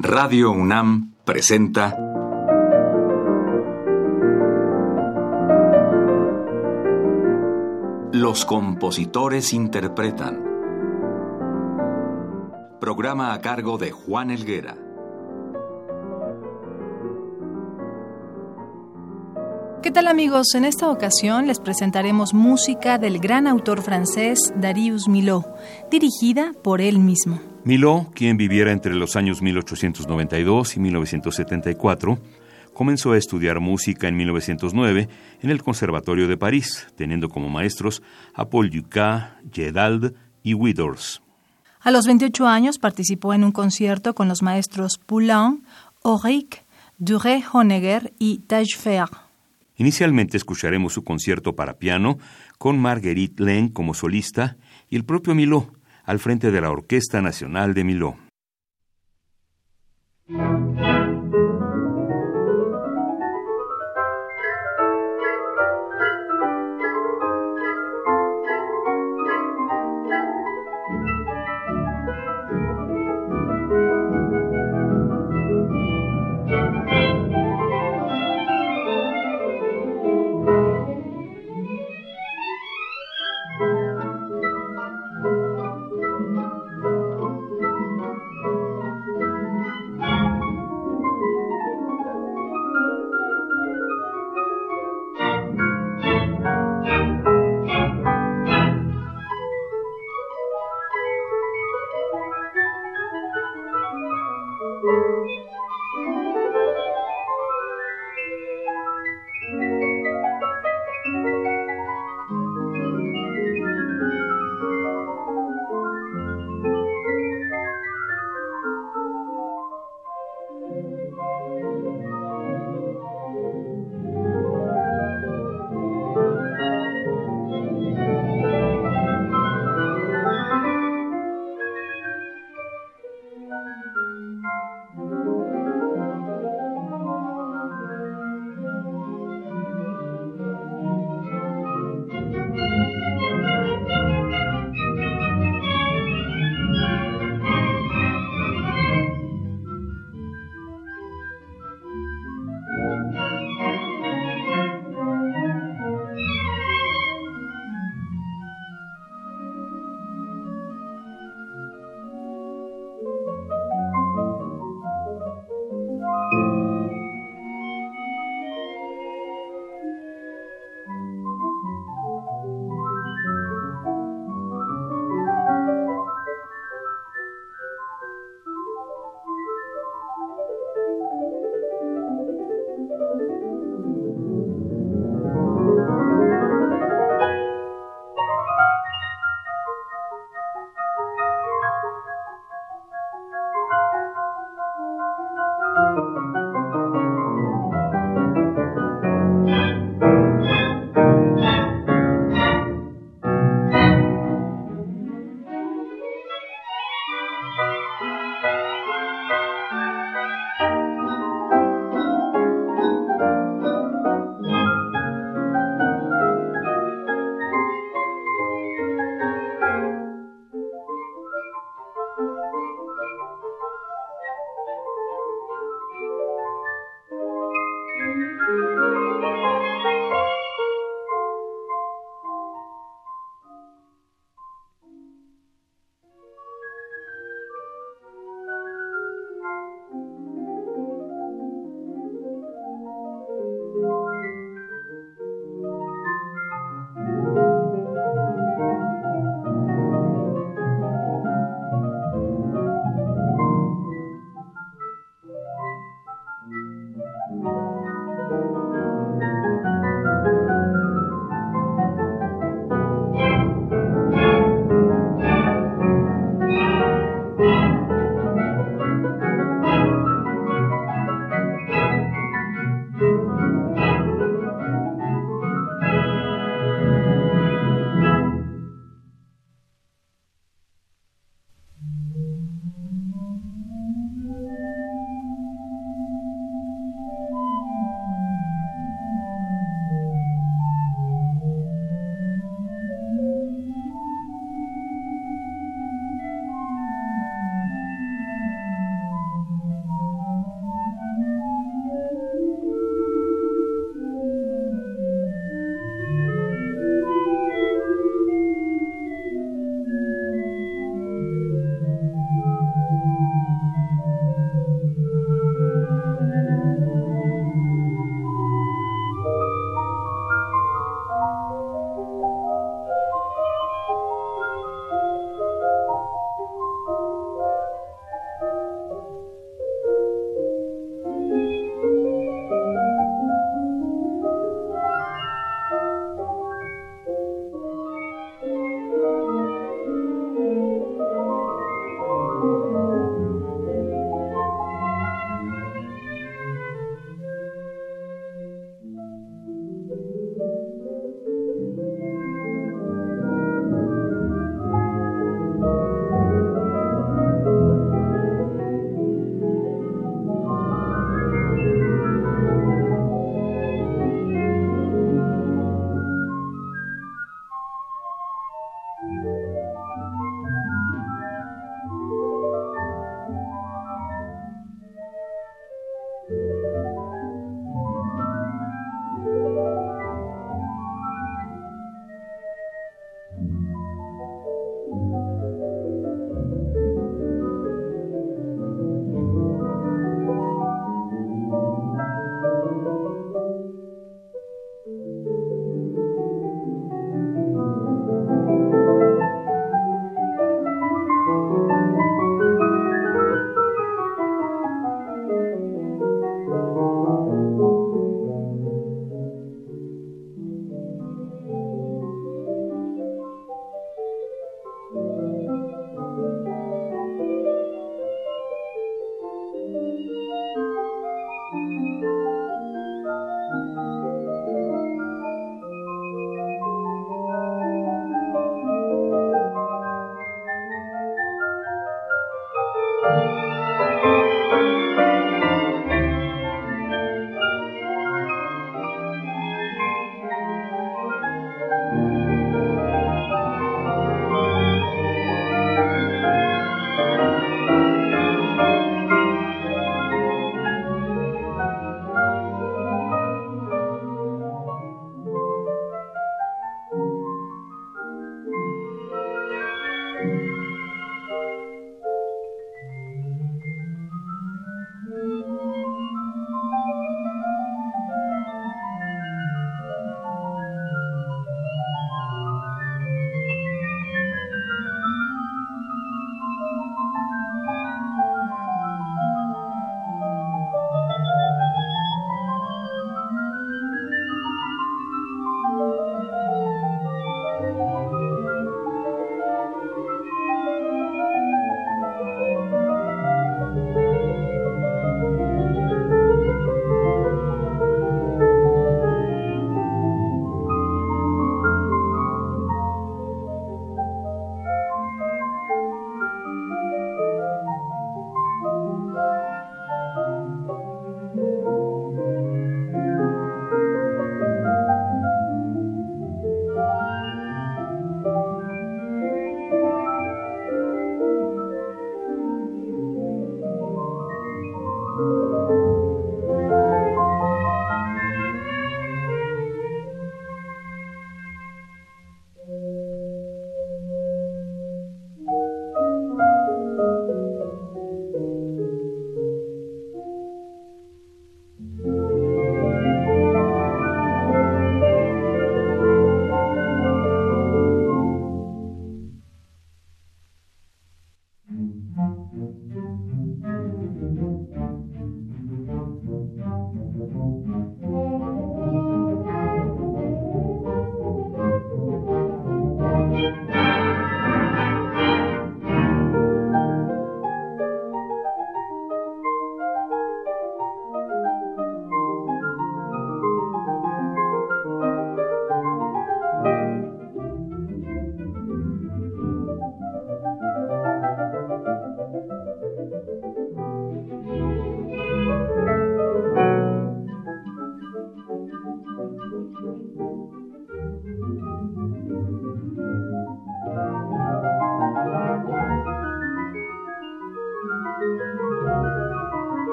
Radio UNAM presenta Los compositores interpretan. Programa a cargo de Juan Elguera. ¿Qué tal amigos? En esta ocasión les presentaremos música del gran autor francés Darius Milhaud, dirigida por él mismo. Milhaud, quien viviera entre los años 1892 y 1974, comenzó a estudiar música en 1909 en el Conservatorio de París, teniendo como maestros a Paul Dukas, Gedald y Widors. A los 28 años participó en un concierto con los maestros Poulain, Auric, Duré-Honegger y Taillefer. Inicialmente escucharemos su concierto para piano con Marguerite Len como solista y el propio Milhaud al frente de la Orquesta Nacional de Milhaud.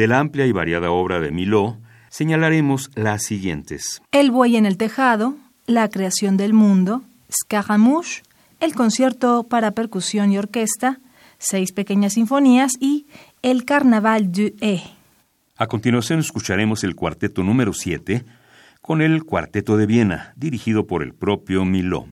De la amplia y variada obra de Miló, señalaremos las siguientes. El buey en el tejado, La creación del mundo, Scaramouche, el concierto para percusión y orquesta, seis pequeñas sinfonías y El Carnaval du E. A continuación escucharemos el cuarteto número 7 con el Cuarteto de Viena, dirigido por el propio Miló.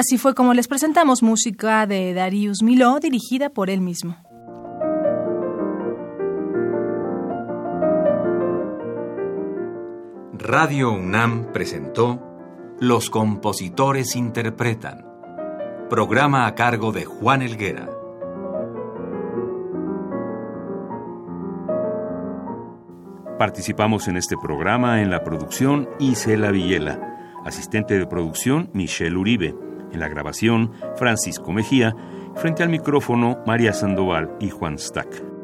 Así fue como les presentamos música de Darius Miló dirigida por él mismo. Radio UNAM presentó Los compositores interpretan, programa a cargo de Juan Elguera. Participamos en este programa en la producción Isela Villela, asistente de producción Michelle Uribe, en la grabación Francisco Mejía, frente al micrófono María Sandoval y Juan Stack.